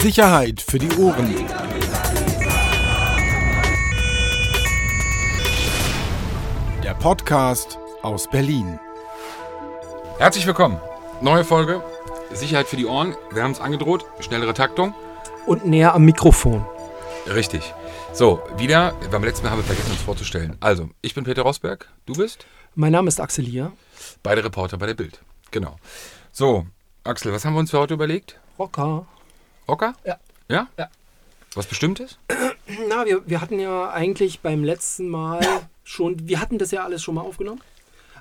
Sicherheit für die Ohren. Der Podcast aus Berlin. Herzlich willkommen. Neue Folge. Sicherheit für die Ohren. Wir haben es angedroht. Schnellere Taktung. Und näher am Mikrofon. Richtig. So, wieder. Beim letzten Mal haben wir vergessen, uns vorzustellen. Also, ich bin Peter Rosberg. Du bist? Mein Name ist Axel Lier. Beide Reporter bei der Bild. Genau. So, Axel, was haben wir uns für heute überlegt? Rocker. Rocker? Ja. Ja? Ja. Was Bestimmtes? Na, wir, wir hatten ja eigentlich beim letzten Mal schon, wir hatten das ja alles schon mal aufgenommen.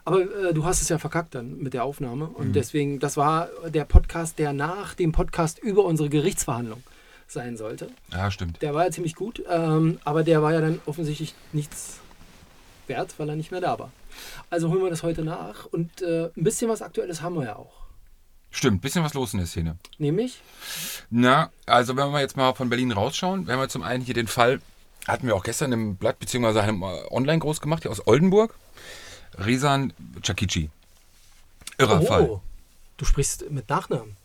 Aber äh, du hast es ja verkackt dann mit der Aufnahme. Und deswegen, das war der Podcast, der nach dem Podcast über unsere Gerichtsverhandlung sein sollte. Ja, stimmt. Der war ja ziemlich gut, ähm, aber der war ja dann offensichtlich nichts wert, weil er nicht mehr da war. Also holen wir das heute nach. Und äh, ein bisschen was Aktuelles haben wir ja auch. Stimmt, bisschen was los in der Szene. Nämlich, Na, also wenn wir jetzt mal von Berlin rausschauen, wir haben ja zum einen hier den Fall, hatten wir auch gestern im Blatt, beziehungsweise einem äh, Online groß gemacht, hier aus Oldenburg. Resan Chakichi. Irrer Fall. oh, du sprichst mit Nachnamen.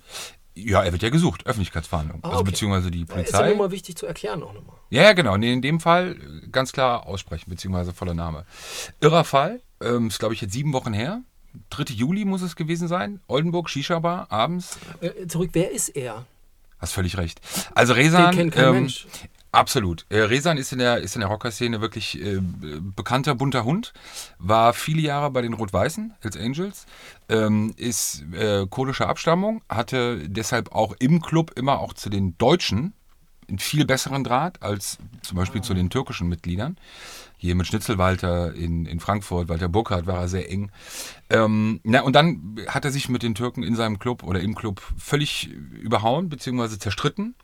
Ja, er wird ja gesucht, Öffentlichkeitsverhandlung. Ah, Also okay. beziehungsweise die Ist ja Polizei. mal wichtig zu erklären auch nochmal. Ja, ja, genau. Nee, in dem Fall äh, ganz klar aussprechen, beziehungsweise voller Name. Irrer Fall, ähm, ist glaube ich jetzt sieben Wochen her. 3. Juli muss es gewesen sein. Oldenburg, Shisha-Bar, abends. Äh, zurück, wer ist er? Hast völlig recht. Also Resan. Den kennt kein ähm, Mensch. Absolut. Äh, Resan ist in der, ist in der Rockerszene wirklich äh, bekannter bunter Hund. War viele Jahre bei den Rot-Weißen, Hells Angels. Ähm, ist äh, kurdischer Abstammung. Hatte deshalb auch im Club immer auch zu den Deutschen einen viel besseren Draht als zum Beispiel zu den türkischen Mitgliedern. Hier mit Schnitzelwalter in, in Frankfurt, Walter Burkhardt war er sehr eng. Ähm, na, und dann hat er sich mit den Türken in seinem Club oder im Club völlig überhauen bzw. zerstritten.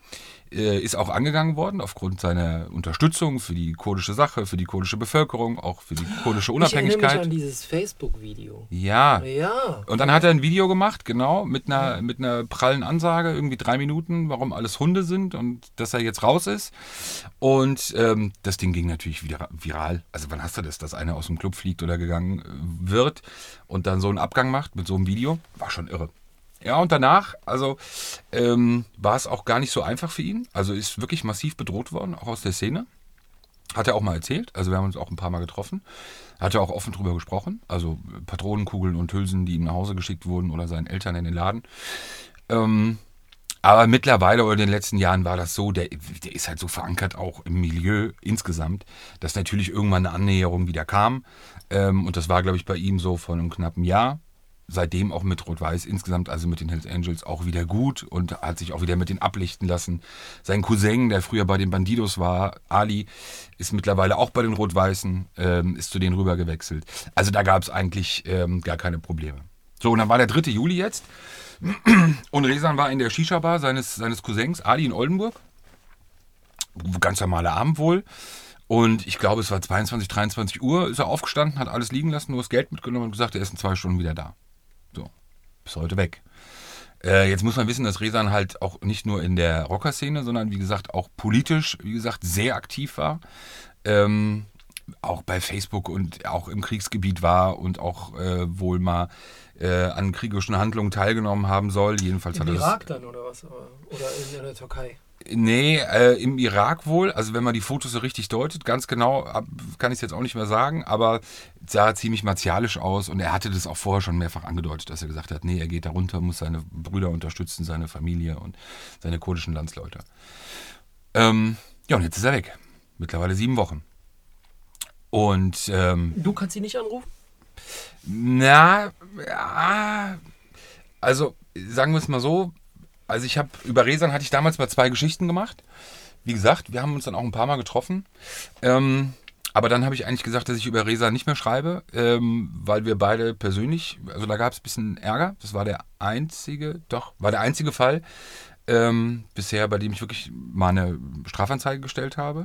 Äh, ist auch angegangen worden aufgrund seiner Unterstützung für die kurdische Sache, für die kurdische Bevölkerung, auch für die kurdische Ich erinnere mich Unabhängigkeit. an dieses Facebook-Video. Ja. Ja. Und dann hat er ein Video gemacht, genau, mit einer, mit einer prallen Ansage, irgendwie drei Minuten, warum alles Hunde sind und dass er jetzt raus ist. Und ähm, das Ding ging natürlich wieder viral. Also wann hast du das, dass einer aus dem Club fliegt oder gegangen äh, wird und dann so einen Abgang macht mit so einem Video? War schon irre. Ja, und danach, also ähm, war es auch gar nicht so einfach für ihn. Also ist wirklich massiv bedroht worden, auch aus der Szene. Hat er auch mal erzählt. Also wir haben uns auch ein paar Mal getroffen. Hat er auch offen drüber gesprochen. Also Patronenkugeln und Hülsen, die ihm nach Hause geschickt wurden oder seinen Eltern in den Laden. Ähm, aber mittlerweile oder in den letzten Jahren war das so, der, der ist halt so verankert auch im Milieu insgesamt, dass natürlich irgendwann eine Annäherung wieder kam. Ähm, und das war, glaube ich, bei ihm so vor einem knappen Jahr. Seitdem auch mit Rot-Weiß insgesamt, also mit den Hells Angels, auch wieder gut und hat sich auch wieder mit denen ablichten lassen. Sein Cousin, der früher bei den Bandidos war, Ali, ist mittlerweile auch bei den Rot-Weißen, ähm, ist zu denen rüber gewechselt. Also da gab es eigentlich ähm, gar keine Probleme. So, und dann war der 3. Juli jetzt. Und Resan war in der Shisha-Bar seines, seines Cousins, Ali in Oldenburg. Ganz normaler Abend wohl. Und ich glaube, es war 22, 23 Uhr, ist er aufgestanden, hat alles liegen lassen, nur das Geld mitgenommen und gesagt, er ist in zwei Stunden wieder da. So, bis heute weg. Äh, jetzt muss man wissen, dass Resan halt auch nicht nur in der Rockerszene, sondern wie gesagt auch politisch, wie gesagt, sehr aktiv war. Ähm, auch bei Facebook und auch im Kriegsgebiet war und auch äh, wohl mal äh, an kriegerischen Handlungen teilgenommen haben soll. Jedenfalls Im hat er das. Irak dann oder was? Oder in, in der Türkei? Nee, äh, im Irak wohl. Also wenn man die Fotos so richtig deutet, ganz genau kann ich es jetzt auch nicht mehr sagen, aber sah ziemlich martialisch aus und er hatte das auch vorher schon mehrfach angedeutet, dass er gesagt hat, nee, er geht da runter, muss seine Brüder unterstützen, seine Familie und seine kurdischen Landsleute. Ähm, ja, und jetzt ist er weg. Mittlerweile sieben Wochen. Und ähm, Du kannst ihn nicht anrufen? Na, ja, also sagen wir es mal so, also ich habe über Resan hatte ich damals mal zwei Geschichten gemacht. Wie gesagt, wir haben uns dann auch ein paar Mal getroffen. Ähm, aber dann habe ich eigentlich gesagt, dass ich über Resan nicht mehr schreibe, ähm, weil wir beide persönlich, also da gab es ein bisschen Ärger. Das war der einzige, doch, war der einzige Fall ähm, bisher, bei dem ich wirklich mal eine Strafanzeige gestellt habe.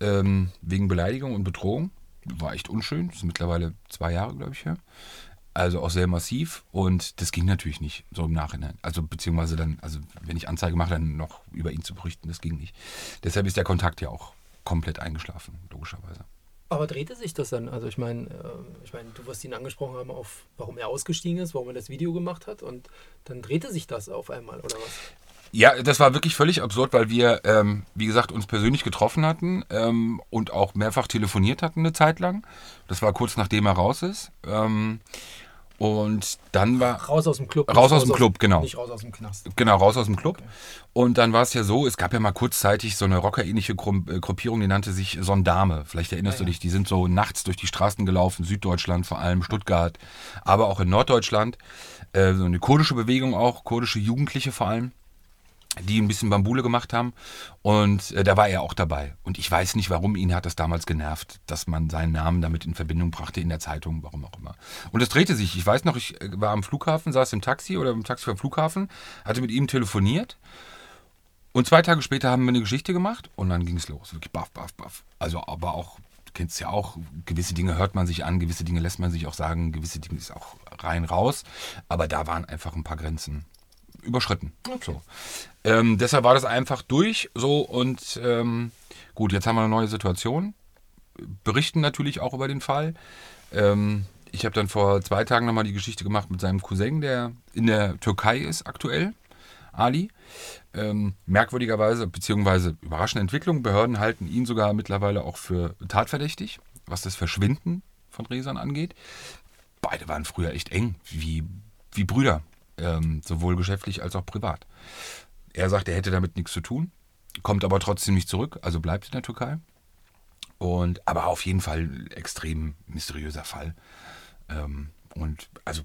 Ähm, wegen Beleidigung und Bedrohung. War echt unschön. Das ist mittlerweile zwei Jahre, glaube ich, her. Also auch sehr massiv und das ging natürlich nicht so im Nachhinein. Also beziehungsweise dann, also wenn ich Anzeige mache, dann noch über ihn zu berichten, das ging nicht. Deshalb ist der Kontakt ja auch komplett eingeschlafen, logischerweise. Aber drehte sich das dann? Also ich meine, äh, ich meine, du wirst ihn angesprochen haben auf, warum er ausgestiegen ist, warum er das Video gemacht hat und dann drehte sich das auf einmal oder was? Ja, das war wirklich völlig absurd, weil wir, ähm, wie gesagt, uns persönlich getroffen hatten ähm, und auch mehrfach telefoniert hatten eine Zeit lang. Das war kurz nachdem er raus ist. Ähm, und dann war. Raus aus dem Club. Raus nicht aus dem Club, genau. Nicht raus aus dem Knast. Genau, raus aus dem Club. Und dann war es ja so, es gab ja mal kurzzeitig so eine rockerähnliche äh, Gruppierung, die nannte sich Sondame. Vielleicht erinnerst Ja, du dich, die sind so nachts durch die Straßen gelaufen, Süddeutschland vor allem, Stuttgart, aber auch in Norddeutschland. Äh, so eine kurdische Bewegung auch, kurdische Jugendliche vor allem die ein bisschen Bambule gemacht haben. Und äh, da war er auch dabei. Und ich weiß nicht, warum ihn hat das damals genervt, dass man seinen Namen damit in Verbindung brachte in der Zeitung, warum auch immer. Und es drehte sich. Ich weiß noch, ich äh, war am Flughafen, saß im Taxi oder im Taxi vom Flughafen, hatte mit ihm telefoniert. Und zwei Tage später haben wir eine Geschichte gemacht und dann ging es los. Wirklich baff, baff, baff. Also aber auch, du kennst ja auch, gewisse Dinge hört man sich an, gewisse Dinge lässt man sich auch sagen, gewisse Dinge ist auch rein raus. Aber da waren einfach ein paar Grenzen überschritten. So. Ähm, deshalb war das einfach durch so und ähm, gut, jetzt haben wir eine neue Situation. Berichten natürlich auch über den Fall. Ähm, ich habe dann vor zwei Tagen nochmal die Geschichte gemacht mit seinem Cousin, der in der Türkei ist aktuell, Ali. Ähm, merkwürdigerweise, beziehungsweise überraschende Entwicklung, Behörden halten ihn sogar mittlerweile auch für tatverdächtig, was das Verschwinden von Resan angeht. Beide waren früher echt eng, wie, wie Brüder, ähm, sowohl geschäftlich als auch privat. Er sagt, er hätte damit nichts zu tun, kommt aber trotzdem nicht zurück, also bleibt in der Türkei. Und, aber auf jeden Fall ein extrem mysteriöser Fall. Ähm, und also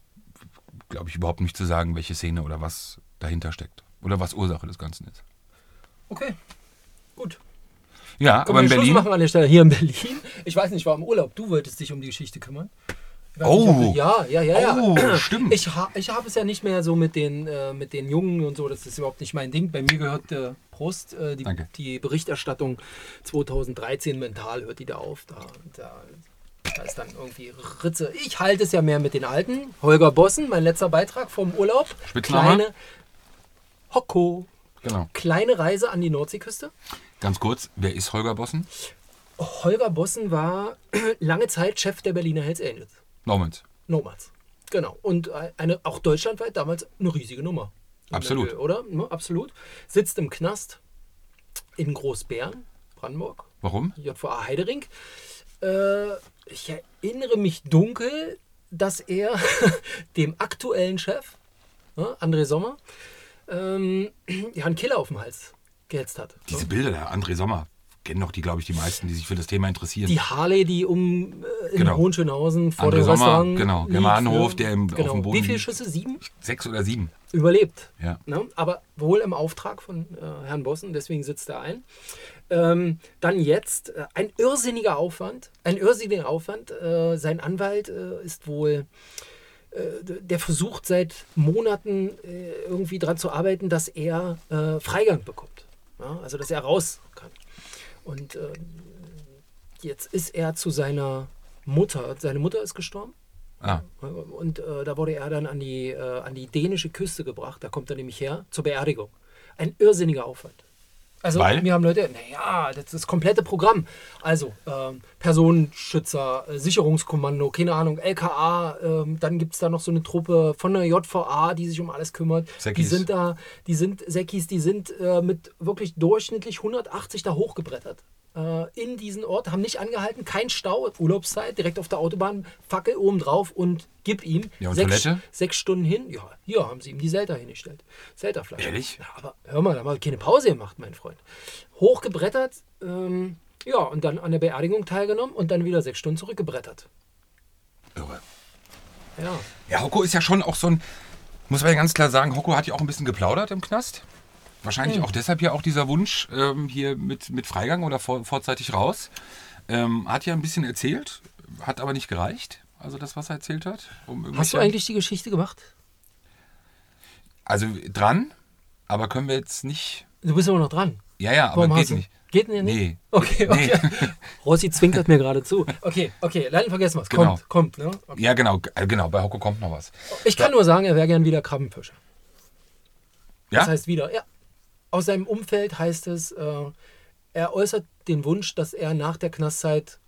glaube ich überhaupt nicht zu sagen, welche Szene oder was dahinter steckt. Oder was Ursache des Ganzen ist. Okay, gut. Ja, Können aber wir in Schluss Berlin. machen an der Stelle. Hier in Berlin. Ich weiß nicht, ich war im Urlaub. Du wolltest dich um die Geschichte kümmern. Oh. ja, ja, ja, ja. Oh, stimmt. Ich, ha ich habe es ja nicht mehr so mit den, äh, mit den Jungen und so. Das ist überhaupt nicht mein Ding. Bei mir gehört äh, Prost, äh, die, die Berichterstattung 2013 mental hört die da auf. Da, da, da ist dann irgendwie Ritze. Ich halte es ja mehr mit den Alten. Holger Bossen, mein letzter Beitrag vom Urlaub. Spitzname? Kleine Hocko. Genau. Kleine Reise an die Nordseeküste. Ganz kurz, wer ist Holger Bossen? Holger Bossen war lange Zeit Chef der Berliner Hells Angels. Normans. Nomads. Genau. Und eine, auch deutschlandweit damals eine riesige Nummer. Absolut. Oder? Ne, absolut. Sitzt im Knast in Großbären, Brandenburg, Warum? JVA Heidering. Äh, ich erinnere mich dunkel, dass er dem aktuellen Chef, ne, André Sommer, ähm, ja, einen Killer auf dem Hals gehetzt hat. Diese Bilder da, André Sommer, kennen doch die, glaube ich, die meisten, die sich für das Thema interessieren. Die Harley, die um äh, in Genau. Hohenschönhausen vor André dem Sommer, Restaurant genau, ne? der im- auf genau. dem Boden Wie viele. Schüsse? Sieben? Sechs oder sieben. Überlebt. Ja. Ne? Aber wohl im Auftrag von äh, Herrn Bossen, deswegen sitzt er ein. Ähm, dann jetzt äh, ein irrsinniger Aufwand. Ein irrsinniger Aufwand. Äh, sein Anwalt äh, ist wohl, äh, der versucht seit Monaten irgendwie daran zu arbeiten, dass er äh, Freigang bekommt. Ja? Also, dass er raus kann. Und äh, jetzt ist er zu seiner Mutter, seine Mutter ist gestorben. Ah, Und äh, da wurde er dann an die, äh, an die dänische Küste gebracht. Da kommt er nämlich her zur Beerdigung. Ein irrsinniger Aufwand. Also Weil? wir haben Leute, naja, das ist das komplette Programm. Also ähm, Personenschützer, äh, Sicherungskommando, keine Ahnung, LKA, ähm, dann gibt es da noch so eine Truppe von der JVA, die sich um alles kümmert. Die Säckis. sind da, die sind Säckis, die sind äh, mit wirklich durchschnittlich 180 da hochgebrettert. Äh, in diesen Ort, haben nicht angehalten, kein Stau, Urlaubszeit, direkt auf der Autobahn, Fackel oben drauf und gib ihm Ja, und sechs, Toilette? sechs Stunden hin. Ja, hier haben sie ihm die Selta hingestellt. Selterfleisch. Ehrlich? Ja, aber hör mal, da haben wir keine Pause gemacht, mein Freund. Hochgebrettert, ähm, ja, und dann an der Beerdigung teilgenommen und dann wieder sechs Stunden zurückgebrettert. irre. Ja. Ja, Hocko ist ja schon auch so ein, muss man ja ganz klar sagen, Hocko hat ja auch ein bisschen geplaudert im Knast. Wahrscheinlich auch deshalb ja auch dieser Wunsch ähm, hier mit, mit Freigang oder vor, vorzeitig raus. Ähm, hat ja ein bisschen erzählt, hat aber nicht gereicht. Also das, was er erzählt hat. Um Hast du eigentlich die Geschichte gemacht? Also dran, aber können wir jetzt nicht. Du bist immer noch dran. Ja, ja, aber Warum geht hast du? nicht. Geht nicht? Nee. Okay, Nee. okay. Rossi zwinkert mir gerade zu. Okay, okay, leider vergessen wir es. Genau. Kommt, kommt. Ne? Okay. Ja, genau, äh, genau, bei Hocko kommt noch was. Ich kann nur sagen, er wäre gern wieder Krabbenfischer. Ja? Das heißt wieder, ja. Aus seinem Umfeld heißt es, äh, er äußert den Wunsch, dass er nach der Knastzeit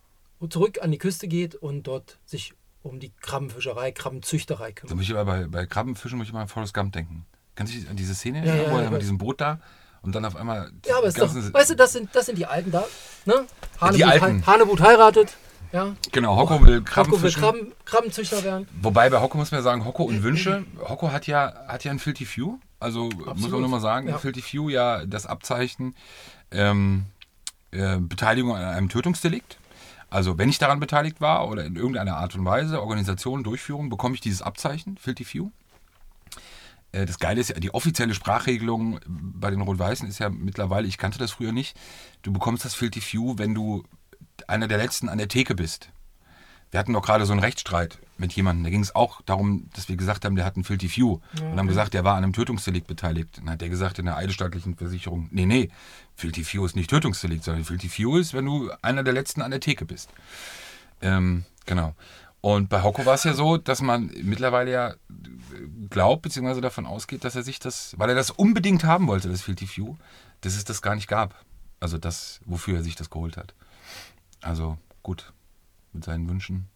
zurück an die Küste geht und dort sich um die Krabbenfischerei, Krabbenzüchterei Da kümmert. muss ich aber bei, bei Krabbenfischen muss ich mal an Forrest Gump denken. Kannst du dich an diese Szene Ja, erinnern, ja, wo er ja. mit diesem Boot da und dann auf einmal. Ja, aber ist die doch, weißt du, das sind, das sind die Alten da. Ne? Hanebut, Alten. hei- Hanebut heiratet. Ja. Genau, Hocko will Krabben Hocko will fischen. Krabben, Krabbenzüchter werden. Wobei bei Hocko muss man ja sagen, Hocko und Wünsche. Hocko hat ja, hat ja ein Filthy Few. Also muss man Absolut. nur mal sagen, Ja. Filthy Few ja das Abzeichen ähm, äh, Beteiligung an einem Tötungsdelikt. Also wenn ich daran beteiligt war oder in irgendeiner Art und Weise, Organisation, Durchführung, bekomme ich dieses Abzeichen, Filthy Few. Äh, Das Geile ist ja, die offizielle Sprachregelung bei den Rot-Weißen ist ja mittlerweile, ich kannte das früher nicht, du bekommst das Filthy Few, wenn du einer der Letzten an der Theke bist. Wir hatten doch gerade so einen Rechtsstreit mit jemandem. Da ging es auch darum, dass wir gesagt haben, der hat einen Filthy Few. und haben gesagt, der war an einem Tötungsdelikt beteiligt. Dann hat der gesagt in der eidesstaatlichen Versicherung, nee, nee, Filthy Few ist nicht Tötungsdelikt, sondern Filthy Few ist, wenn du einer der Letzten an der Theke bist. Ähm, genau. Und bei Hocko war es ja so, dass man mittlerweile ja glaubt, beziehungsweise davon ausgeht, dass er sich das, weil er das unbedingt haben wollte, das Filthy Few, dass es das gar nicht gab. Also das, wofür er sich das geholt hat. Also gut, mit seinen Wünschen.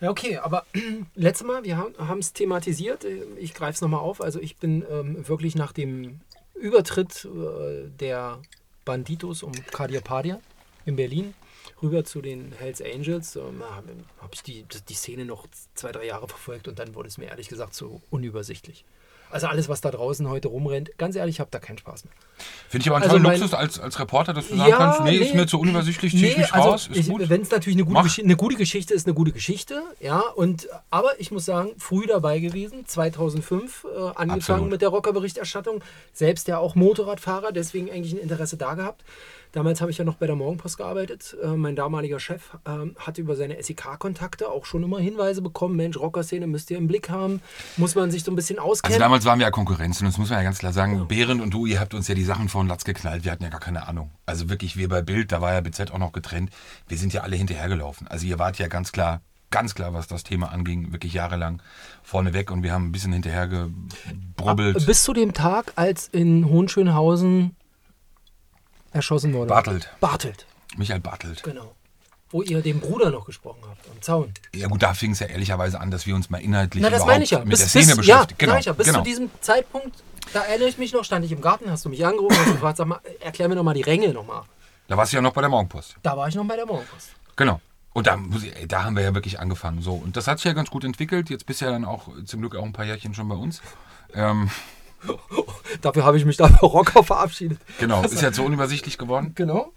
Ja, okay, aber letztes Mal, wir haben es thematisiert, äh, ich greife es nochmal auf. Also ich bin ähm, wirklich nach dem Übertritt äh, der Banditos um Kadir Padia in Berlin rüber zu den Hells Angels, ähm, habe hab ich die, die Szene noch zwei, drei Jahre verfolgt und dann wurde es mir ehrlich gesagt so unübersichtlich. Also alles, was da draußen heute rumrennt, ganz ehrlich, ich habe da keinen Spaß mehr. Finde ich aber einen Also tollen mein- Luxus als, als Reporter, dass du sagen Ja, kannst, nee, ist nee. mir zu unübersichtlich, zieh ich mich also raus, ist ich- gut. Wenn es natürlich eine gute, eine gute Geschichte ist, eine gute Geschichte, ja. Und aber ich muss sagen, früh dabei gewesen, 2005 äh, angefangen Absolut. mit der Rockerberichterstattung, selbst ja auch Motorradfahrer, deswegen eigentlich ein Interesse da gehabt. Damals habe ich ja noch bei der Morgenpost gearbeitet. Äh, mein damaliger Chef ähm, hatte über seine SEK-Kontakte auch schon immer Hinweise bekommen. Mensch, Rockerszene müsst ihr im Blick haben, muss man sich so ein bisschen Also auskennen. damals waren wir ja Konkurrenz und das muss man ja ganz klar sagen, Behrend und du, ihr habt uns ja die Sachen vor den Latz geknallt, wir hatten ja gar keine Ahnung. Also wirklich, wir bei Bild, da war ja BZ auch noch getrennt, wir sind ja alle hinterhergelaufen. Also ihr wart ja ganz klar, ganz klar, was das Thema anging, wirklich jahrelang vorneweg und wir haben ein bisschen hinterher gebrubbelt. Bis zu dem Tag, als in Hohenschönhausen erschossen wurde. Bartelt, Bartelt, Michael Bartelt. genau. Wo ihr den Bruder noch gesprochen habt, am Zaun. Ja gut, da fing es ja ehrlicherweise an, dass wir uns mal inhaltlich Na, das überhaupt meine ich ja. mit Bis, der Szene bis, beschäftigen. Ja, genau, ich ja. Bis genau. zu diesem Zeitpunkt, da erinnere ich mich noch, stand ich im Garten, hast du mich angerufen und gefragt, sag mal, erklär mir noch mal die Ränge nochmal. Da warst du ja noch bei der Morgenpost. Da war ich noch bei der Morgenpost. Genau. Und da, ey, da haben wir ja wirklich angefangen. So. Und das hat sich ja ganz gut entwickelt. Jetzt bist du ja dann auch zum Glück auch ein paar Jährchen schon bei uns. Ähm, Dafür habe ich mich da bei Rocker verabschiedet. genau, ist jetzt so unübersichtlich geworden. Genau.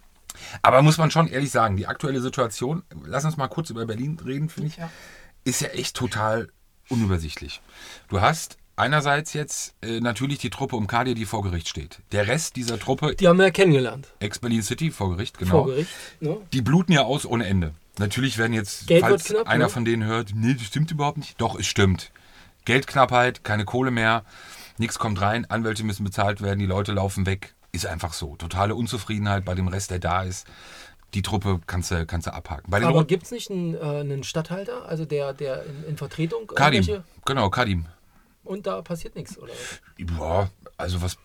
Aber muss man schon ehrlich sagen, die aktuelle Situation, lass uns mal kurz über Berlin reden, finde ich, Ja. ist ja echt total unübersichtlich. Du hast einerseits jetzt äh, natürlich die Truppe um Kadir, die vor Gericht steht. Der Rest dieser Truppe, Die haben wir ja kennengelernt. ex-Berlin City, vor Gericht, genau. Vor Gericht. Ne? Die bluten ja aus ohne Ende. Natürlich werden jetzt, Geld falls knapp, einer ne? von denen hört, nee, das stimmt überhaupt nicht. Doch, es stimmt. Geldknappheit, keine Kohle mehr, nichts kommt rein, Anwälte müssen bezahlt werden, die Leute laufen weg. Ist einfach so. Totale Unzufriedenheit bei dem Rest, der da ist. Die Truppe kannst du, kannst du abhaken. Aber gibt es nicht einen, äh, einen Stadthalter, also der, der in, in Vertretung Kadim, genau, Kadim. und da passiert nichts, oder? Ja, also was,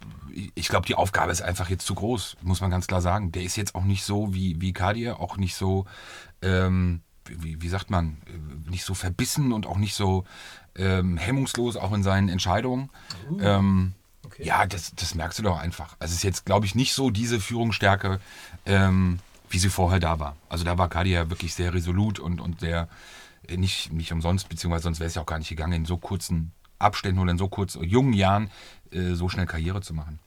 ich glaube, die Aufgabe ist einfach jetzt zu groß, muss man ganz klar sagen. Der ist jetzt auch nicht so wie, wie Kadir, auch nicht so, ähm, wie, wie sagt man, äh, nicht so verbissen und auch nicht so ähm, hemmungslos, auch in seinen Entscheidungen. Ähm, Okay. Ja, das, das merkst du doch einfach. Also es ist jetzt, glaube ich, nicht so diese Führungsstärke, ähm, wie sie vorher da war. Also da war Kadir ja wirklich sehr resolut und, und sehr, äh, nicht, nicht umsonst, beziehungsweise sonst wäre es ja auch gar nicht gegangen, in so kurzen Abständen oder in so kurz jungen Jahren äh, so schnell Karriere zu machen.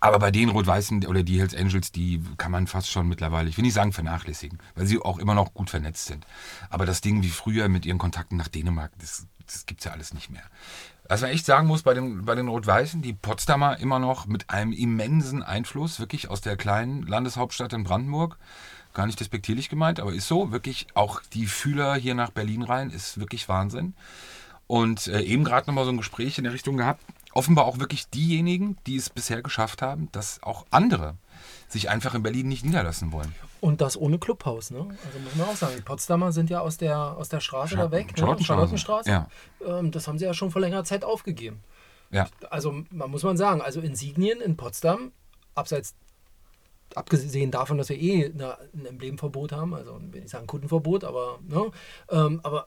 Aber bei den Rot-Weißen oder die Hells Angels, die kann man fast schon mittlerweile, ich will nicht sagen vernachlässigen, weil sie auch immer noch gut vernetzt sind. Aber das Ding wie früher mit ihren Kontakten nach Dänemark, das, das gibt es ja alles nicht mehr. Was man echt sagen muss bei den, bei den Rot-Weißen, die Potsdamer immer noch mit einem immensen Einfluss, wirklich aus der kleinen Landeshauptstadt in Brandenburg. Gar nicht despektierlich gemeint, aber ist so. Wirklich auch die Fühler hier nach Berlin rein, ist wirklich Wahnsinn. Und äh, eben gerade nochmal so ein Gespräch in der Richtung gehabt. Offenbar auch wirklich diejenigen, die es bisher geschafft haben, dass auch andere sich einfach in Berlin nicht niederlassen wollen. Und das ohne Clubhaus, ne? Also muss man auch sagen, die Potsdamer sind ja aus der, aus der Straße da weg, ne? Charlottenstraße. Charlottenstraße. Ja. Ähm, das haben sie ja schon vor längerer Zeit aufgegeben. Ja. Also man muss man sagen, also Insignien in Potsdam, abseits, abgesehen davon, dass wir eh eine, ein Emblemverbot haben, also will ich sagen Kundenverbot, aber, ne? ähm, aber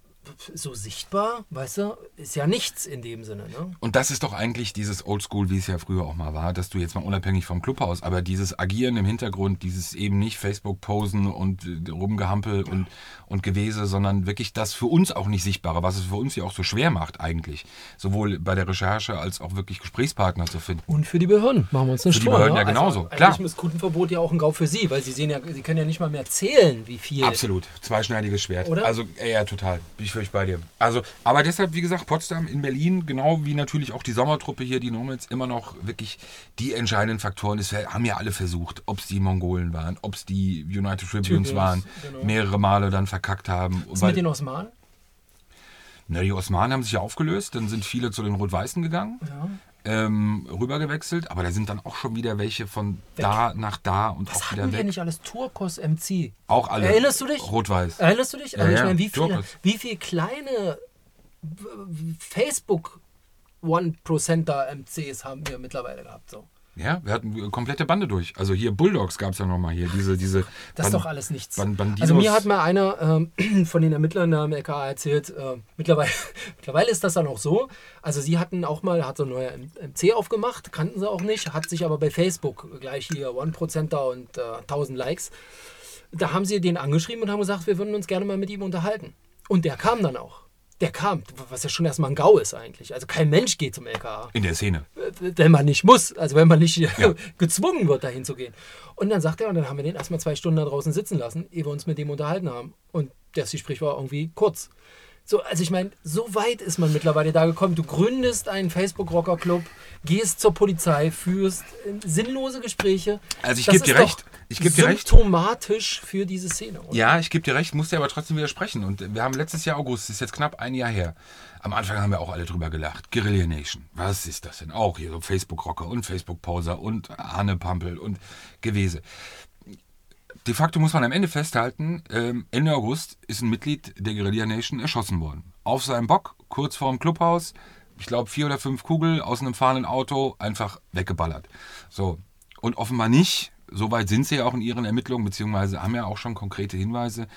so sichtbar, weißt du, ist ja nichts in dem Sinne. Ne? Und das ist doch eigentlich dieses Oldschool, wie es ja früher auch mal war, dass du jetzt mal unabhängig vom Clubhaus, aber dieses Agieren im Hintergrund, dieses eben nicht Facebook-Posen und äh, Rumgehampel und, und Gewese, sondern wirklich das für uns auch nicht Sichtbare, was es für uns ja auch so schwer macht eigentlich. Sowohl bei der Recherche als auch wirklich Gesprächspartner zu finden. Und für die Behörden machen wir uns nicht Für die Behörden ja genauso, Also, klar. Eigentlich ist Kundenverbot ja auch ein Gau für Sie, weil Sie sehen ja, Sie können ja nicht mal mehr zählen, wie viel. Absolut. Zweischneidiges Schwert. Oder? Also, ja, ja, total. Ich völlig bei dir. Also, aber deshalb, wie gesagt, Potsdam in Berlin, genau wie natürlich auch die Sommertruppe hier, die Nomads, immer noch wirklich die entscheidenden Faktoren. Das haben ja alle versucht, ob es die Mongolen waren, ob es die United Tribunes waren, genau. mehrere Male dann verkackt haben. Was mit den Osmanen? Na, die Osmanen haben sich ja aufgelöst, dann sind viele zu den Rot-Weißen gegangen, Ja. Ähm, rübergewechselt, aber da sind dann auch schon wieder welche von da nach da und Was auch wieder hatten wir weg. nicht alles? Turkos MC. Auch alle. Erinnerst du dich? Rot-Weiß. Erinnerst du dich? Ja, Also ich ja, meine, wie viele, wie viele kleine Facebook One-Procenter MCs haben wir mittlerweile gehabt? So. Ja, wir hatten eine komplette Bande durch. Also hier Bulldogs gab es ja nochmal hier, diese, diese. Das ist doch alles nichts. Ban Bandidos. Also mir hat mal einer ähm, von den Ermittlern da im LKA erzählt, äh, mittlerweile, mittlerweile ist das dann auch so. Also sie hatten auch mal, hat so ein neuer MC aufgemacht, kannten sie auch nicht, hat sich aber bei Facebook gleich hier One-Procenter und äh, 1000 Likes. Da haben sie den angeschrieben und haben gesagt, wir würden uns gerne mal mit ihm unterhalten. Und der kam dann auch. Der kam, was ja schon erstmal ein GAU ist eigentlich. Also kein Mensch geht zum LKA in der Szene. wenn man nicht muss, also wenn man nicht Ja. gezwungen wird, dahin zu gehen. Und dann sagt er, und dann haben wir den erstmal zwei Stunden da draußen sitzen lassen, ehe wir uns mit dem unterhalten haben. Und das Gespräch war irgendwie kurz. So, also ich meine, so weit ist man mittlerweile da gekommen. Du gründest einen Facebook-Rocker-Club, gehst zur Polizei, führst äh, sinnlose Gespräche. Also ich Das geb ist dir recht. Ich geb dir recht. Symptomatisch für diese Szene. Oder? Ja, ich gebe dir recht, muss dir aber trotzdem widersprechen. Und wir haben letztes Jahr August, das ist jetzt knapp ein Jahr her. Am Anfang haben wir auch alle drüber gelacht. Guerilla Nation, was ist das denn? Auch hier so Facebook-Rocker und Facebook-Poser und Hanne Pampel und Gewese. De facto muss man am Ende festhalten, ähm, Ende August ist ein Mitglied der Guerilla Nation erschossen worden. Auf seinem Bock, kurz vorm Clubhaus, ich glaube vier oder fünf Kugel aus einem fahrenden Auto, einfach weggeballert. So. Und offenbar nicht, soweit sind sie ja auch in ihren Ermittlungen, beziehungsweise haben ja auch schon konkrete Hinweise,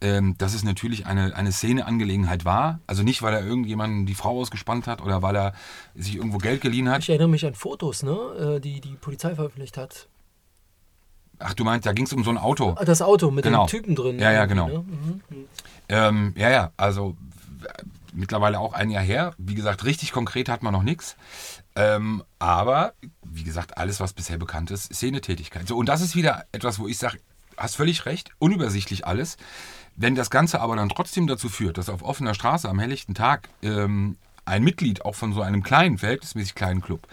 ähm, dass es natürlich eine, eine Szeneangelegenheit war. Also nicht, weil er irgendjemanden die Frau ausgespannt hat oder weil er sich irgendwo Geld geliehen hat. Ich erinnere mich an Fotos, ne, äh, die die Polizei veröffentlicht hat. Ach, du meinst, da ging es um so ein Auto. Ah, Das Auto mit Genau. dem Typen drin. Ja, ja, genau. Ne? Mhm. Ähm, ja, ja, also mittlerweile auch ein Jahr her. Wie gesagt, richtig konkret hat man noch nichts. Ähm, aber, wie gesagt, alles, was bisher bekannt ist, Szenetätigkeit. So, und das ist wieder etwas, wo ich sage, hast völlig recht, unübersichtlich alles. Wenn das Ganze aber dann trotzdem dazu führt, dass auf offener Straße am helllichten Tag ähm, ein Mitglied auch von so einem kleinen, verhältnismäßig kleinen Club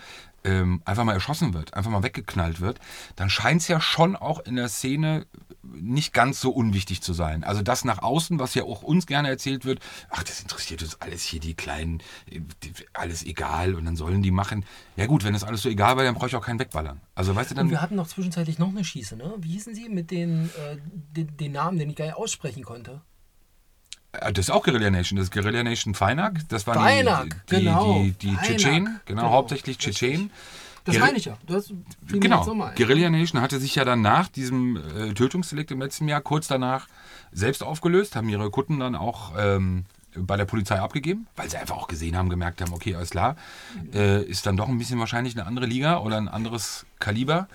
ähm, einfach mal erschossen wird, einfach mal weggeknallt wird, dann scheint es ja schon auch in der Szene nicht ganz so unwichtig zu sein. Also das nach außen, was ja auch uns gerne erzählt wird, ach, das interessiert uns alles hier, die Kleinen, äh, die, alles egal und dann sollen die machen. Ja gut, wenn das alles so egal war, dann brauche ich auch keinen wegballern. Also weißt du, Und dann... wir hatten noch zwischenzeitlich noch eine Schieße, ne? Wie hießen sie mit den, äh, den, den Namen, den ich gar nicht aussprechen konnte? Äh, Das ist auch Guerilla Nation, das ist Guerilla Nation Feinak. Das waren Feinak, die, die, genau. die, die Feinak, Tschetschenen, genau, genau. hauptsächlich Tschetschenen. Das Gueri- meine ich ja. Das Genau. Guerilla Nation hatte sich ja dann nach diesem äh, Tötungsdelikt im letzten Jahr kurz danach selbst aufgelöst, haben ihre Kutten dann auch ähm, bei der Polizei abgegeben, weil sie einfach auch gesehen haben, gemerkt haben, okay, alles klar, äh, ist dann doch ein bisschen wahrscheinlich eine andere Liga oder ein anderes Kaliber.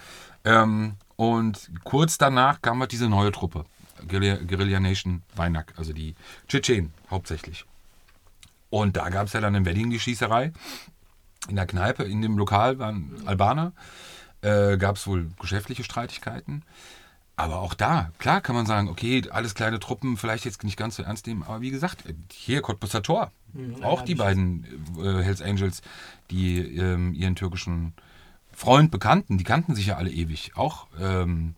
Ähm, und kurz danach kam halt diese neue Truppe, Guerilla, Nation Weinak, also die Tschetschenen hauptsächlich. Und da gab es ja dann in Wedding die Schießerei. In der Kneipe, in dem Lokal waren Albaner. Äh, gab es wohl geschäftliche Streitigkeiten. Aber auch da, klar kann man sagen, okay, alles kleine Truppen, vielleicht jetzt nicht ganz so ernst nehmen. Aber wie gesagt, hier Cottbusser Tor. auch ja, die beiden äh, Hells Angels, die ähm, ihren türkischen Freund bekannten, die kannten sich ja alle ewig, auch ähm,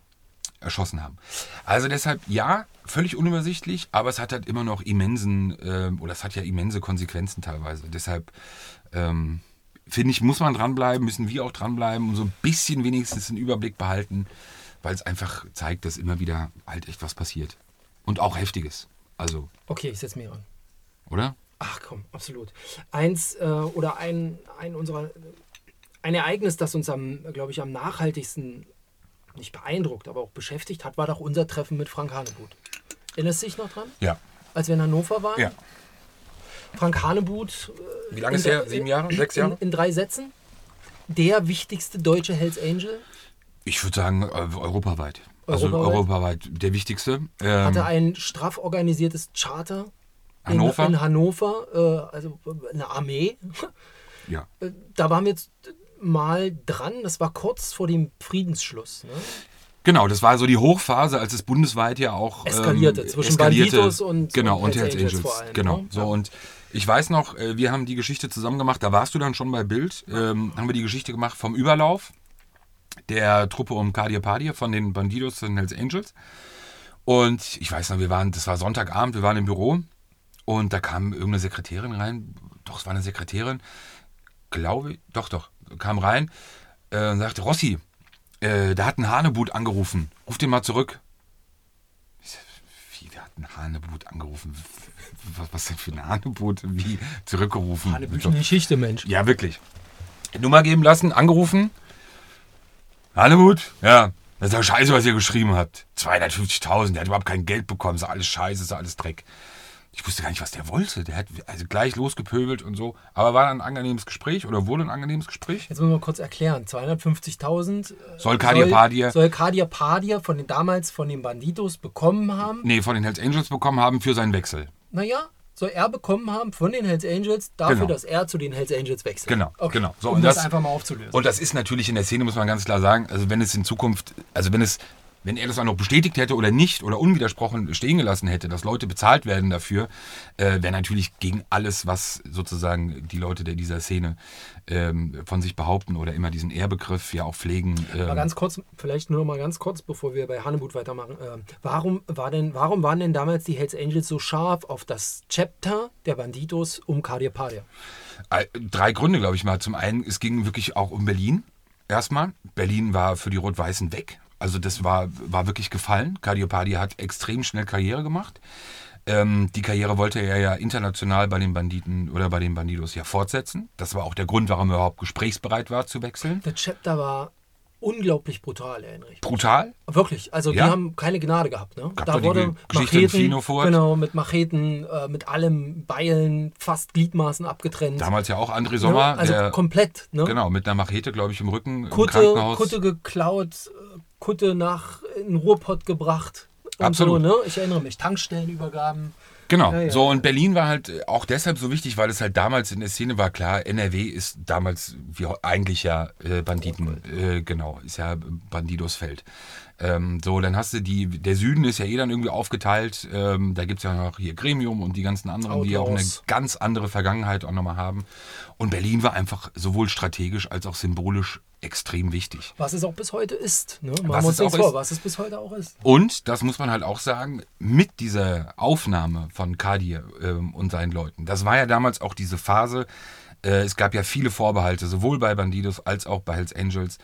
erschossen haben. Also deshalb, ja, völlig unübersichtlich, aber es hat halt immer noch immensen, ähm, oder es hat ja immense Konsequenzen teilweise. Deshalb, ähm, finde ich, muss man dranbleiben, müssen wir auch dranbleiben und so ein bisschen wenigstens einen Überblick behalten, weil es einfach zeigt, dass immer wieder halt echt was passiert. Und auch Heftiges. Also, Okay, ich setze mir an. oder? Ach komm, absolut. Eins äh, oder ein, ein unserer ein Ereignis, das uns am, glaube ich, am nachhaltigsten nicht beeindruckt, aber auch beschäftigt hat, war doch unser Treffen mit Frank Hanebut. Erinnerst du dich noch dran? Ja. Als wir in Hannover waren? Ja. Frank Hanebut. Wie lange in ist drei- Sieben Jahre? Sechs In, Jahre? in drei Sätzen. Der wichtigste deutsche Hells Angel. Ich würde sagen, äh, europaweit. Also Europaweit? europaweit der wichtigste. Ähm, Hatte ein straff organisiertes Charter. Hannover? In, in Hannover, äh, also eine Armee. ja. Äh, Da waren wir jetzt mal dran. Das war kurz vor dem Friedensschluss. Ne? Genau, das war so die Hochphase, als es bundesweit ja auch Eskalierte ähm, zwischen Banditos und- genau und und Hells Angels Angels, allem, genau. ne? So Ja. und ich weiß noch, äh, wir haben die Geschichte zusammen gemacht. Da warst du dann schon bei Bild. Ähm, haben wir die Geschichte gemacht vom Überlauf der Truppe um Kadir Padir von den Bandidos zu den Hells Angels. Und ich weiß noch, wir waren, das war Sonntagabend, wir waren im Büro und da kam irgendeine Sekretärin rein. Doch, es war eine Sekretärin, glaube ich, doch, doch, kam rein äh, und sagte, Rossi, äh, da hat ein Hanebut angerufen. Ruf den mal zurück. Ich sag, Wie, der hat ein Hanebut angerufen? Was, was denn für ein Hanebut? Wie zurückgerufen? Hanebüchen Geschichte, Mensch. Ja, wirklich. Nummer geben lassen, angerufen. Hanebut? Ja. Das ist ja scheiße, was ihr geschrieben habt. 250.000, der hat überhaupt kein Geld bekommen. Ist ja alles scheiße, ist ja alles Dreck. Ich wusste gar nicht, was der wollte. Der hat also gleich losgepöbelt und so. Aber war ein angenehmes Gespräch oder wurde ein angenehmes Gespräch? Jetzt müssen wir mal kurz erklären. 250.000 äh, Soll Kadir Padir- soll Kadir Padir von den damals von den Banditos bekommen haben. Nee, von den Hells Angels bekommen haben für seinen Wechsel. Naja, soll er bekommen haben von den Hells Angels dafür, Genau. dass er zu den Hells Angels wechselt. Genau, okay. genau. So, um und das, das- einfach mal aufzulösen. Und das ist natürlich in der Szene, muss man ganz klar sagen, also wenn es in Zukunft, also wenn es, wenn er das auch noch bestätigt hätte oder nicht oder unwidersprochen stehen gelassen hätte, dass Leute bezahlt werden dafür, äh, wäre natürlich gegen alles, was sozusagen die Leute der dieser Szene ähm, von sich behaupten oder immer diesen Ehrbegriff ja auch pflegen. Ähm, Mal ganz kurz, vielleicht nur noch mal ganz kurz, bevor wir bei Hannebut weitermachen. Ähm, warum, war denn, warum waren denn damals die Hells Angels so scharf auf das Chapter der Banditos um Kadir Padir? Äh, Drei Gründe, glaube ich mal. Zum einen, es ging wirklich auch um Berlin. Erstmal. Berlin war für die Rot-Weißen weg. Also das war, war wirklich gefallen. Cardiopadi hat extrem schnell Karriere gemacht. Ähm, die Karriere wollte er ja international bei den Banditen oder bei den Bandidos ja fortsetzen. Das war auch der Grund, warum er überhaupt gesprächsbereit war zu wechseln. Der Chapter war unglaublich brutal, erinnere ich. mich. Brutal. Wirklich, also Ja. die haben keine Gnade gehabt. Ne? Gab Geschichte im Finofurt. genau, mit Macheten, äh, mit allem Beilen, fast Gliedmaßen abgetrennt. Damals ja auch André ne? Sommer, Also der komplett. Ne? genau mit einer Machete, glaube ich, im Rücken im Kutte, Krankenhaus. Kutte geklaut, äh, Kutte nach in Ruhrpott gebracht. Absolut. So, ne? Ich erinnere mich, Tankstellenübergaben. Genau. Ja, ja. So, und Berlin war halt äh, auch deshalb so wichtig, weil es halt damals in der Szene war klar, NRW ist damals wie eigentlich ja äh, Banditen, äh, genau, ist ja Bandidosfeld. Ähm, so, dann hast du die, der Süden ist ja eh dann irgendwie aufgeteilt. Ähm, da gibt es ja noch hier Gremium und die ganzen anderen, die auch eine Outlaws. ganz andere Vergangenheit auch nochmal haben. Und Berlin war einfach sowohl strategisch als auch symbolisch extrem wichtig. Was es auch bis heute ist. Ne? Machen Was es auch vor, ist. was es bis heute auch ist. Und, das muss man halt auch sagen, mit dieser Aufnahme von Kadir ähm, und seinen Leuten, das war ja damals auch diese Phase, äh, es gab ja viele Vorbehalte, sowohl bei Bandidos als auch bei Hells Angels.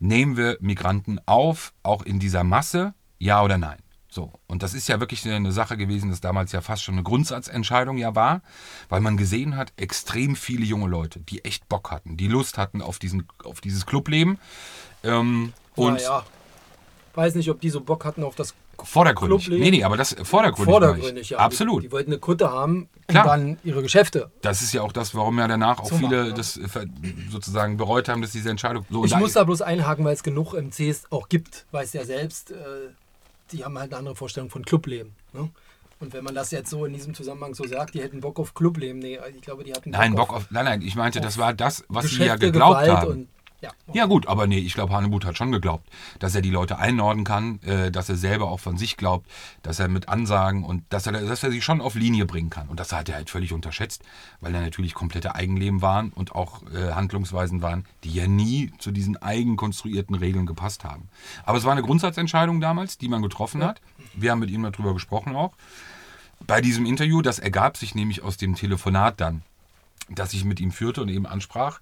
Nehmen wir Migranten auf, auch in dieser Masse, ja oder nein? So, und das ist ja wirklich eine- Sache gewesen, das damals ja fast schon eine Grundsatzentscheidung ja war, weil man gesehen hat, extrem viele junge Leute, die echt Bock hatten, die Lust hatten auf, diesen, auf dieses Clubleben. Ähm, und naja, weiß nicht, ob die so Bock hatten auf das Vordergründig. Clubleben. Nee, nee, aber das vordergründig. vordergründig. Ja. Absolut. Die, die wollten eine Kutte haben Klar. und dann ihre Geschäfte. das ist ja auch das, warum ja danach auch So viele machen, ja. das äh, sozusagen bereut haben, dass diese Entscheidung so Ich muss da bloß einhaken, weil es genug MCs auch gibt. Weiß ja selbst, äh, die haben halt eine andere Vorstellung von Clubleben. Ne? Und wenn man das jetzt so in diesem Zusammenhang so sagt, die hätten Bock auf Clubleben, nee, ich glaube, die hatten Nein, Bock auf. Nein, nein, ich meinte, das war das, was sie ja geglaubt Gewalt haben. Ja. Ja gut, aber nee, ich glaube, Hanebut hat schon geglaubt, dass er die Leute einnorden kann, äh, dass er selber auch von sich glaubt, dass er mit Ansagen und dass er, dass er sie schon auf Linie bringen kann. Und das hat er halt völlig unterschätzt, weil er natürlich komplette Eigenleben waren und auch äh, Handlungsweisen waren, die ja nie zu diesen eigenkonstruierten Regeln gepasst haben. Aber es war eine Grundsatzentscheidung damals, die man getroffen hat. Wir haben mit ihm darüber gesprochen auch. Bei diesem Interview, das ergab sich nämlich aus dem Telefonat dann das ich mit ihm führte und eben ansprach,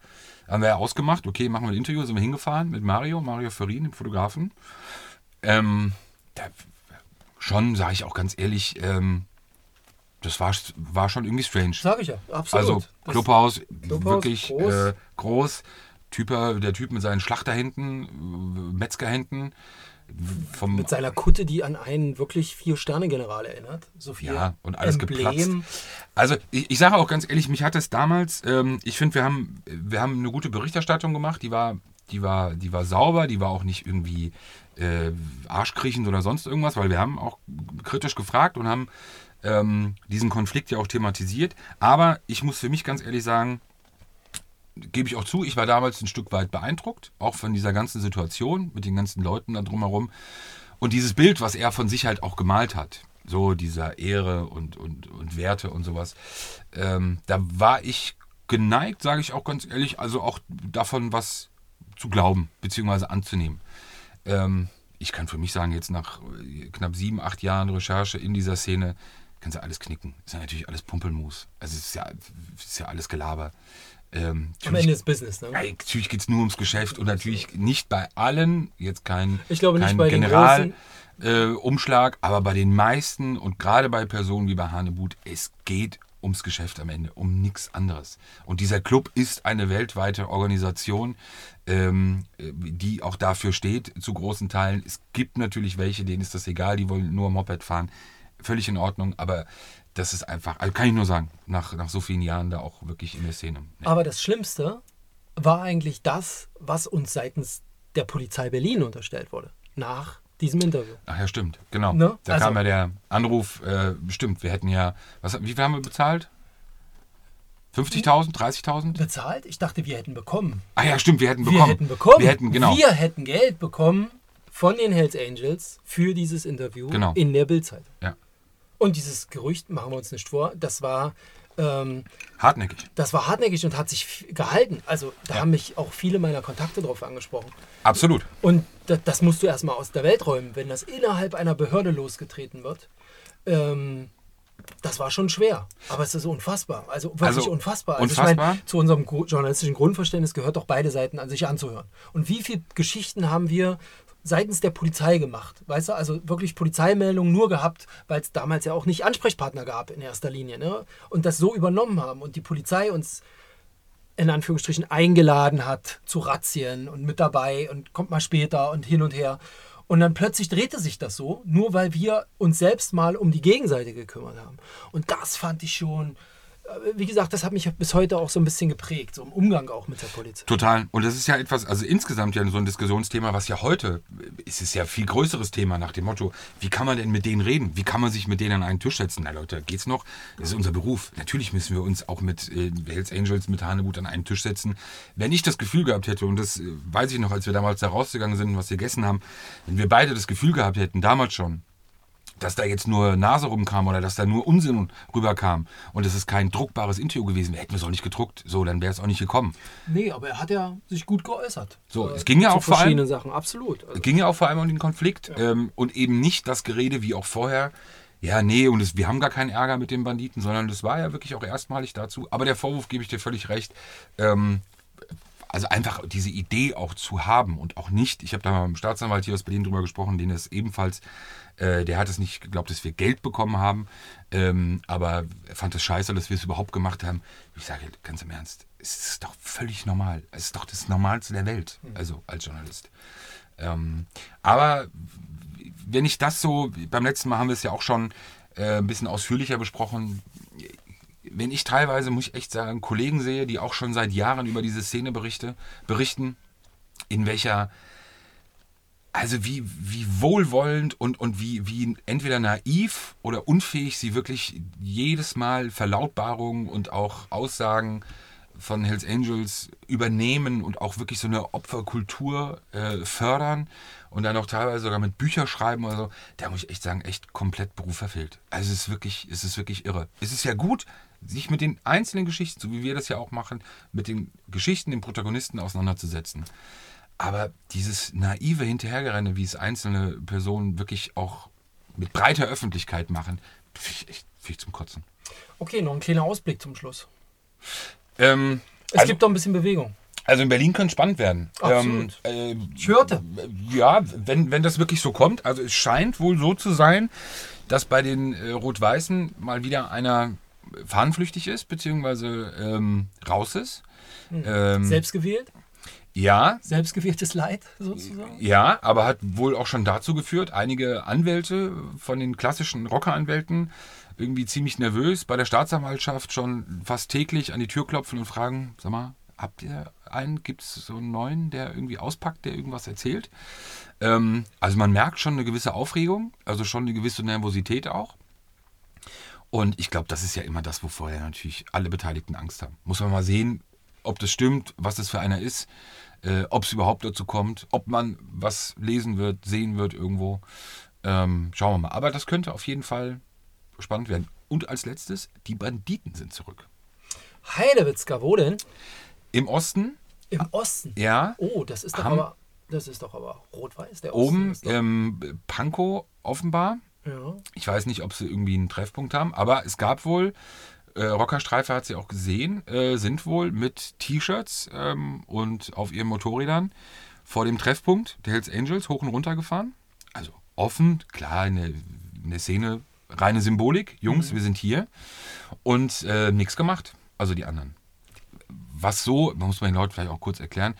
haben wir ja ausgemacht, okay, machen wir ein Interview, sind wir hingefahren mit Mario, Mario Ferrin, dem Fotografen. Ähm, da, schon, sage ich auch ganz ehrlich, ähm, das war, war schon irgendwie strange. Sag ich ja, absolut. Also Clubhaus, wirklich groß. äh, groß. Typ, der Typ mit seinen Schlachterhänden, äh, Metzgerhänden, vom Mit seiner Kutte, die an einen wirklich Vier-Sterne-General erinnert. So viel Ja, und alles Emblem. geplatzt. Also ich, ich sage auch ganz ehrlich, mich hat es damals, ähm, ich finde, wir haben, wir haben eine gute Berichterstattung gemacht, die war, die war, die war sauber, die war auch nicht irgendwie äh, arschkriechend oder sonst irgendwas, weil wir haben auch kritisch gefragt und haben ähm, diesen Konflikt ja auch thematisiert. Aber ich muss für mich ganz ehrlich sagen, gebe ich auch zu, ich war damals ein Stück weit beeindruckt, auch von dieser ganzen Situation mit den ganzen Leuten da drumherum. Und dieses Bild, was er von sich halt auch gemalt hat, so dieser Ehre und, und, und Werte und sowas, ähm, da war ich geneigt, sage ich auch ganz ehrlich, also auch davon was zu glauben, beziehungsweise anzunehmen. Ähm, ich kann für mich sagen, jetzt nach äh, knapp sieben, acht Jahren Recherche in dieser Szene, kannst du alles knicken. Ist ja natürlich alles Pumpelmus. Also es ist ja, ist ja alles Gelaber. Ähm, Am Ende ist Business, ne? ja, natürlich geht es nur ums Geschäft und natürlich nicht bei allen, jetzt kein, Ich glaube nicht kein bei den Generalumschlag, äh, Umschlag, aber bei den meisten und gerade bei Personen wie bei Hanebut, es geht ums Geschäft am Ende, um nichts anderes. Und dieser Club ist eine weltweite Organisation, ähm, äh, die auch dafür steht, zu großen Teilen. Es gibt natürlich welche, denen ist das egal, die wollen nur Moped fahren. Völlig in Ordnung, aber das ist einfach, also kann ich nur sagen, nach, nach so vielen Jahren da auch wirklich in der Szene. Nee. Aber das Schlimmste war eigentlich das, was uns seitens der Polizei Berlin unterstellt wurde. Nach diesem Interview. Ach ja, stimmt, genau. Ne? Da Also- kam ja der Anruf, äh, stimmt, wir hätten ja, was, wie viel haben wir bezahlt? 50.000, 30.000? Bezahlt? Ich dachte, wir hätten bekommen. Ah ja, stimmt, wir hätten Wir bekommen. hätten bekommen. Wir hätten, genau. Wir hätten Geld bekommen von den Hells Angels für dieses Interview Genau. in der Bildzeit. Ja. Und dieses Gerücht, machen wir uns nicht vor, das war, ähm, Hartnäckig. das war hartnäckig und hat sich gehalten. Also da Ja. haben mich auch viele meiner Kontakte drauf angesprochen. Absolut. Und das, das musst du erstmal aus der Welt räumen, wenn das innerhalb einer Behörde losgetreten wird. Ähm, das war schon schwer, aber es ist unfassbar. Also wirklich Also, unfassbar. Also ich unfassbar? meine, zu unserem journalistischen Grundverständnis gehört doch beide Seiten an sich anzuhören. Und wie viele Geschichten haben wir seitens der Polizei gemacht? Weißt du, also wirklich Polizeimeldungen nur gehabt, weil es damals ja auch nicht Ansprechpartner gab in erster Linie. Ne? Und das so übernommen haben und die Polizei uns in Anführungsstrichen eingeladen hat zu Razzien und mit dabei und kommt mal später und hin und her. Und dann plötzlich drehte sich das so, nur weil wir uns selbst mal um die Gegenseite gekümmert haben. Und das fand ich schon, wie gesagt, das hat mich bis heute auch so ein bisschen geprägt, so im Umgang auch mit der Polizei. Total. Und das ist ja etwas, also insgesamt ja so ein Diskussionsthema, was ja heute ist es ja viel größeres Thema nach dem Motto, wie kann man denn mit denen reden? Wie kann man sich mit denen an einen Tisch setzen? Na Leute, geht's noch? Das ist unser Beruf. Natürlich müssen wir uns auch mit äh, Hells Angels, mit Hanebut an einen Tisch setzen. Wenn ich das Gefühl gehabt hätte, und das äh, weiß ich noch, als wir damals da rausgegangen sind und was wir gegessen haben, wenn wir beide das Gefühl gehabt hätten, damals schon, dass da jetzt nur Nase rumkam oder dass da nur Unsinn rüberkam und es ist kein druckbares Interview gewesen, hätten wir es auch nicht gedruckt. So, dann wäre es auch nicht gekommen. Nee, aber er hat ja sich gut geäußert. So, Äh, es ging ja auch vor allem- Sachen, absolut. Also, Es ging ja auch vor allem um den Konflikt ähm, und eben nicht das Gerede wie auch vorher. Ja, nee, und es, wir haben gar keinen Ärger mit den Banditen, sondern das war ja wirklich auch erstmalig dazu. Aber der Vorwurf, gebe ich dir völlig recht, ähm, also einfach diese Idee auch zu haben und auch nicht, ich habe da mal mit dem Staatsanwalt hier aus Berlin drüber gesprochen, den es ebenfalls, äh, der hat es nicht geglaubt, dass wir Geld bekommen haben, ähm, aber er fand es scheiße, dass wir es überhaupt gemacht haben. Ich sage ganz im Ernst, es ist doch völlig normal. Es ist doch das Normalste der Welt, also als Journalist. Ähm, aber wenn ich das so, beim letzten Mal haben wir es ja auch schon äh, ein bisschen ausführlicher besprochen, wenn ich teilweise, muss ich echt sagen, Kollegen sehe, die auch schon seit Jahren über diese Szene berichte, berichten, in welcher, also wie, wie wohlwollend und, und wie, wie entweder naiv oder unfähig sie wirklich jedes Mal Verlautbarungen und auch Aussagen von Hells Angels übernehmen und auch wirklich so eine Opferkultur äh, fördern und dann auch teilweise sogar mit Bücher schreiben oder so, da muss ich echt sagen, echt komplett Beruf verfehlt. Also es ist wirklich, es ist wirklich irre. Es ist ja gut, sich mit den einzelnen Geschichten, so wie wir das ja auch machen, mit den Geschichten, den Protagonisten auseinanderzusetzen. Aber dieses naive Hinterhergerenne, wie es einzelne Personen wirklich auch mit breiter Öffentlichkeit machen, finde ich echt ich zum Kotzen. okay, noch ein kleiner Ausblick zum Schluss. Ähm, Es also, gibt doch ein bisschen Bewegung. also in Berlin könnte spannend werden. Absolut. Ähm, äh, Ich hörte. ja, wenn, wenn das wirklich so kommt, also es scheint wohl so zu sein, dass bei den äh, Rot-Weißen mal wieder einer fahnenflüchtig ist, beziehungsweise ähm, raus ist. Ähm, Selbst gewählt? Ja, Selbstgewähltes Leid sozusagen? ja, aber hat wohl auch schon dazu geführt, einige Anwälte von den klassischen Rockeranwälten irgendwie ziemlich nervös bei der Staatsanwaltschaft schon fast täglich an die Tür klopfen und fragen, sag mal, habt ihr einen, gibt es so einen neuen, der irgendwie auspackt, der irgendwas erzählt? Ähm, also man merkt schon eine gewisse Aufregung, also schon eine gewisse Nervosität auch. Und ich glaube, das ist ja immer das, wovor ja natürlich alle Beteiligten Angst haben. Muss man mal sehen, ob das stimmt, was das für einer ist, äh, ob es überhaupt dazu kommt, ob man was lesen wird, sehen wird irgendwo. Ähm, schauen wir mal. Aber das könnte auf jeden Fall spannend werden. Und als letztes, die Banditen sind zurück. Heidewitzka, wo denn? Im Osten, Im Osten. ja, Oh, das ist doch aber. Das ist doch aber rot-weiß. Der Osten oben doch, ähm, Pankow offenbar. ja. Ich weiß nicht, ob sie irgendwie einen Treffpunkt haben, aber es gab wohl, äh, Rockerstreife hat sie auch gesehen, äh, sind wohl mit T-Shirts ähm, und auf ihren Motorrädern vor dem Treffpunkt der Hells Angels hoch und runter gefahren. Also offen, klar, eine, eine Szene, reine Symbolik. Jungs, wir sind hier. Und äh, nichts gemacht. Also die anderen. Was so, man muss man den Leuten vielleicht auch kurz erklären,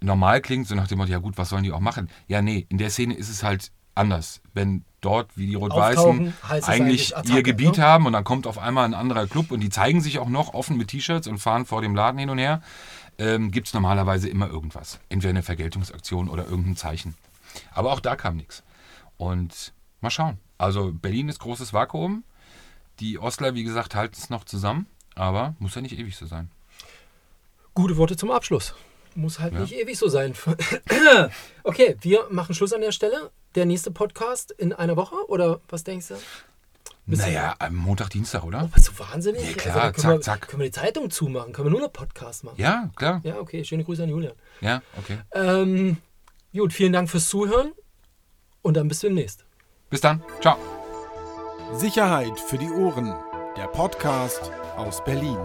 normal klingt, so nach dem Motto, ja gut, was sollen die auch machen? Ja, nee, in der Szene ist es halt anders. Wenn dort, wie die Rot-Weißen, eigentlich eigentlich Attacke, ihr Gebiet ne? haben und dann kommt auf einmal ein anderer Club und die zeigen sich auch noch offen mit T-Shirts und fahren vor dem Laden hin und her, ähm, gibt es normalerweise immer irgendwas. Entweder eine Vergeltungsaktion oder irgendein Zeichen. Aber auch da kam nichts. Und mal schauen. Also Berlin ist großes Vakuum. Die Ostler, wie gesagt, halten es noch zusammen, aber muss ja nicht ewig so sein. Gute Worte zum Abschluss. Muss halt Ja. nicht ewig so sein. okay, wir machen Schluss an der Stelle. Der nächste Podcast in einer Woche oder was denkst du? Bisschen- Naja, am Montag, Dienstag, oder? Oh, bist du wahnsinnig? Ja, klar, dann können zack, wir, zack. Können wir die Zeitung zumachen? Können wir nur noch Podcast machen? Ja, klar. Ja, okay. Schöne Grüße an Julian. Ja, okay. Ähm, gut, vielen Dank fürs Zuhören und dann bis demnächst. Bis dann. Ciao. Sicherheit für die Ohren. Der Podcast aus Berlin.